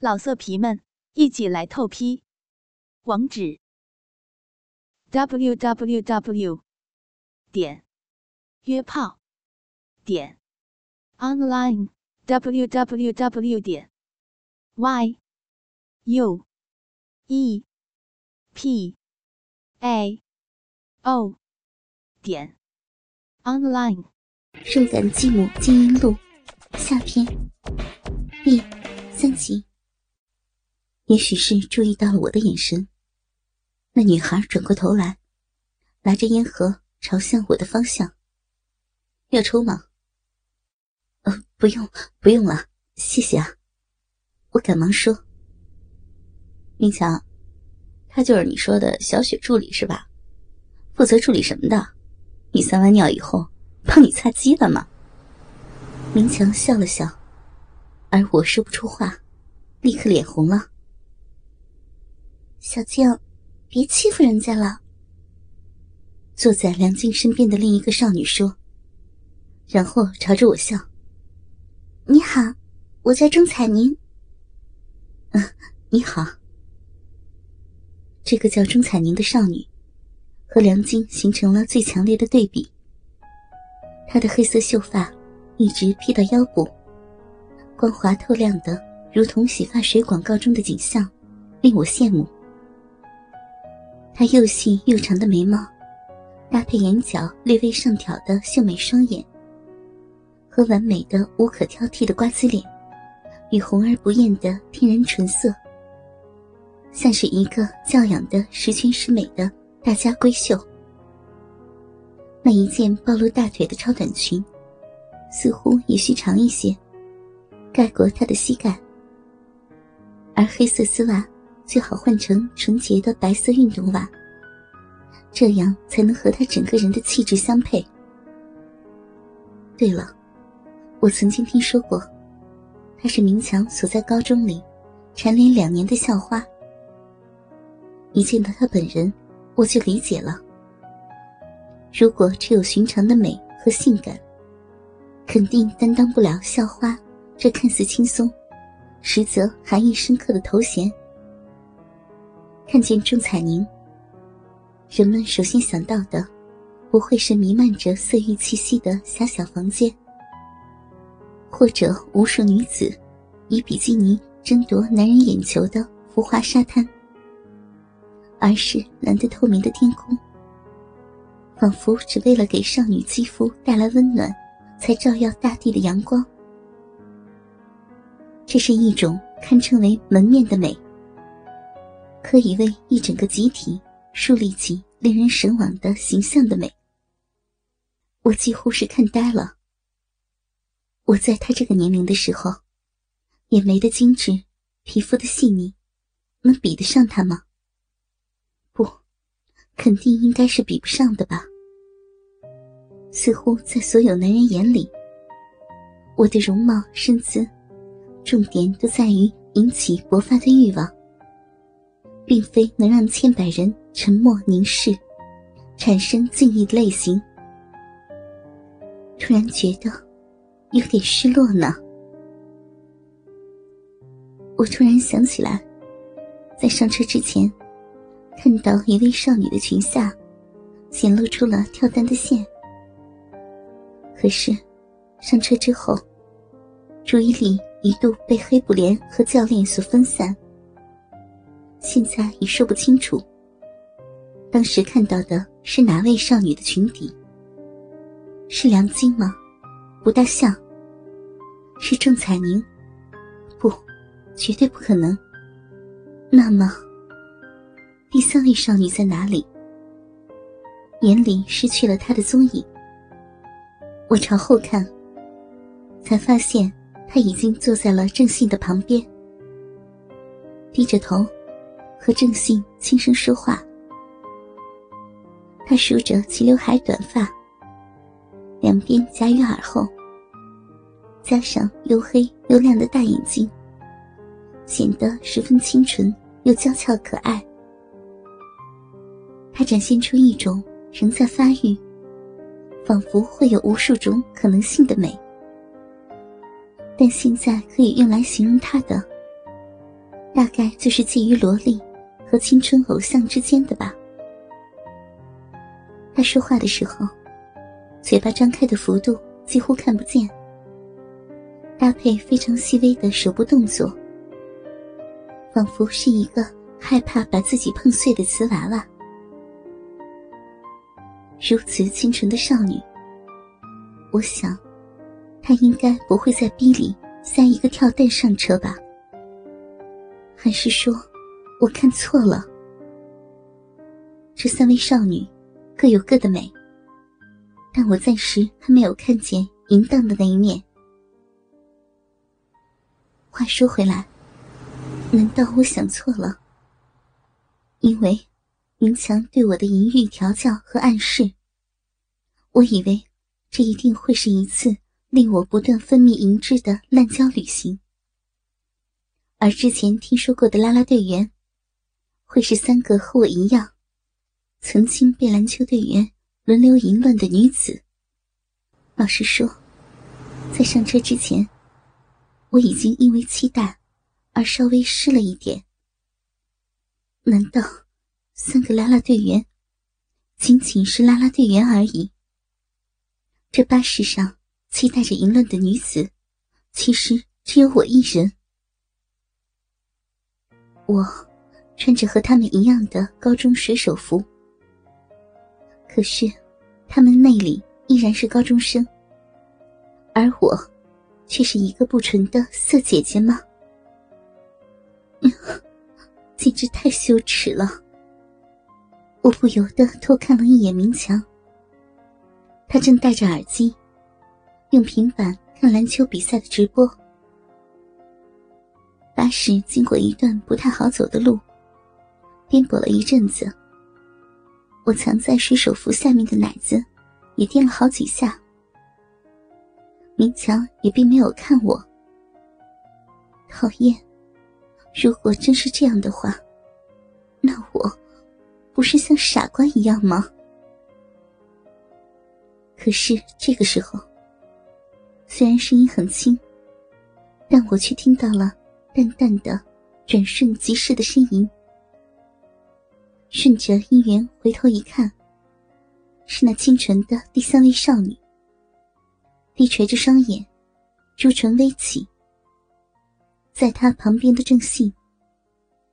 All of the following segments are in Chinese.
老色皮们，一起来透批！网址：w w w 点约炮点 online w w w 点 y u e p a o 点 online。肉感继母经营录下篇第三集。也许是注意到了我的眼神，那女孩转过头来，拿着烟盒朝向我的方向。要抽吗？呃，不用，不用了，谢谢啊。我赶忙说：“明强，他就是你说的小雪助理是吧？负责处理什么的？你撒完尿以后，帮你擦鸡了吗？”明强笑了笑，而我说不出话，立刻脸红了。小静，别欺负人家了。坐在梁静身边的另一个少女说，然后朝着我笑：“你好，我叫钟彩宁。”“嗯，你好。”这个叫钟彩宁的少女，和梁静形成了最强烈的对比。她的黑色秀发一直披到腰部，光滑透亮的，如同洗发水广告中的景象，令我羡慕。她又细又长的眉毛，搭配眼角略微上挑的秀美双眼，和完美的无可挑剔的瓜子脸，与红而不艳的天然纯色，像是一个教养的十全十美的大家闺秀。那一件暴露大腿的超短裙，似乎也需长一些，盖过她的膝盖，而黑色丝袜。最好换成纯洁的白色运动袜，这样才能和他整个人的气质相配。对了，我曾经听说过，他是明强所在高中里蝉联两年的校花。一见到他本人，我就理解了。如果只有寻常的美和性感，肯定担当不了校花这看似轻松，实则含义深刻的头衔。看见钟彩宁，人们首先想到的，不会是弥漫着色欲气息的狭小房间，或者无数女子以比基尼争夺男人眼球的浮华沙滩，而是蓝得透明的天空，仿佛只为了给少女肌肤带来温暖，才照耀大地的阳光。这是一种堪称为门面的美。可以为一整个集体树立起令人神往的形象的美，我几乎是看呆了。我在他这个年龄的时候，眼眉的精致，皮肤的细腻，能比得上他吗？不，肯定应该是比不上的吧。似乎在所有男人眼里，我的容貌身姿，重点都在于引起勃发的欲望。并非能让千百人沉默凝视、产生敬意的类型。突然觉得有点失落呢。我突然想起来，在上车之前，看到一位少女的裙下显露出了跳单的线。可是上车之后，注意力一度被黑布帘和教练所分散。现在已说不清楚，当时看到的是哪位少女的裙底？是梁晶吗？不大像。是郑彩宁？不，绝对不可能。那么，第三位少女在哪里？眼里失去了她的踪影。我朝后看，才发现她已经坐在了郑信的旁边，低着头。和郑信轻声说话，他梳着齐刘海短发，两边夹于耳后，加上又黑又亮的大眼睛，显得十分清纯又娇俏可爱。他展现出一种仍在发育，仿佛会有无数种可能性的美，但现在可以用来形容他的，大概就是介于萝莉和青春偶像之间的吧。他说话的时候，嘴巴张开的幅度几乎看不见，搭配非常细微的手部动作，仿佛是一个害怕把自己碰碎的瓷娃娃。如此清纯的少女，我想，她应该不会在逼里塞一个跳蛋上车吧？还是说，我看错了？这三位少女各有各的美，但我暂时还没有看见淫荡的那一面。话说回来，难道我想错了？因为。明强对我的淫欲调教和暗示，我以为这一定会是一次令我不断分泌银汁的滥交旅行，而之前听说过的啦啦队员，会是三个和我一样，曾经被篮球队员轮流淫乱的女子。老实说，在上车之前，我已经因为期待而稍微湿了一点。难道？三个拉拉队员，仅仅是拉拉队员而已。这巴士上期待着淫乱的女子，其实只有我一人。我穿着和他们一样的高中水手服，可是他们内里依然是高中生，而我却是一个不纯的色姐姐吗？简直太羞耻了！我不由得偷看了一眼明强，他正戴着耳机，用平板看篮球比赛的直播。巴士经过一段不太好走的路，颠簸了一阵子。我藏在水手服下面的奶子也颠了好几下。明强也并没有看我。讨厌，如果真是这样的话，那我……不是像傻瓜一样吗？可是这个时候，虽然声音很轻，但我却听到了淡淡的、转瞬即逝的呻吟。顺着音源回头一看，是那清纯的第三位少女，低垂着双眼，朱唇微起，在她旁边的郑信，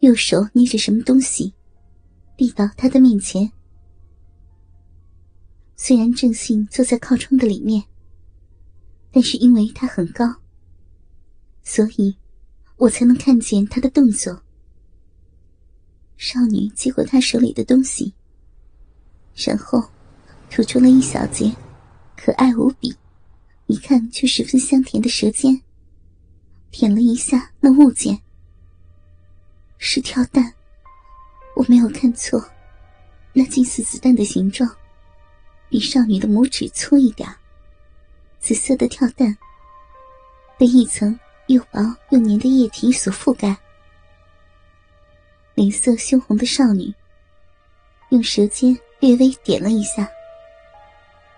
右手捏着什么东西。递到他的面前。虽然郑信坐在靠窗的里面，但是因为他很高，所以我才能看见他的动作。少女接过他手里的东西，然后吐出了一小截可爱无比、一看就十分香甜的舌尖，舔了一下那物件，是跳蛋。我没有看错，那近似子弹的形状，比少女的拇指粗一点。紫色的跳蛋被一层又薄又黏的液体所覆盖。脸色羞红的少女用舌尖略微点了一下，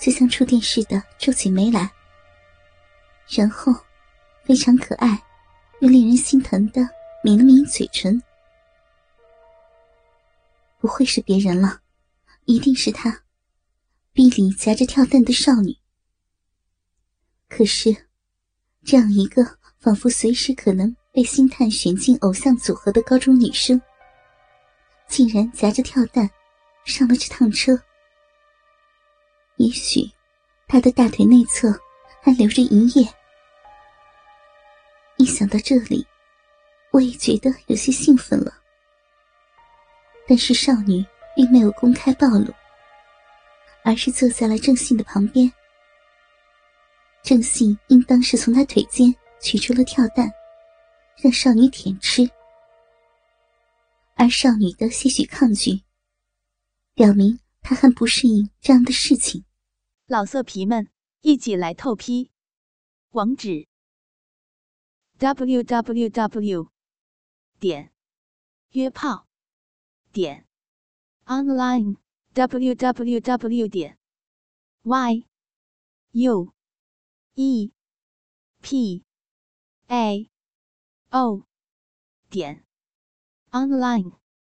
就像触电似的皱起眉来，然后非常可爱又令人心疼的抿了抿嘴唇。不会是别人了，一定是他，臂里夹着跳蛋的少女。可是，这样一个仿佛随时可能被星探选进偶像组合的高中女生，竟然夹着跳蛋上了这趟车。也许，他的大腿内侧还留着银液。一想到这里，我也觉得有些兴奋了。但是少女并没有公开暴露，而是坐在了郑信的旁边。郑信应当是从他腿间取出了跳蛋，让少女舔吃。而少女的些许抗拒，表明她很不适应这样的事情。老色皮们，一起来透批！网址：w w w. 点约炮。点 online w w w 点 y u e p a o 点 online。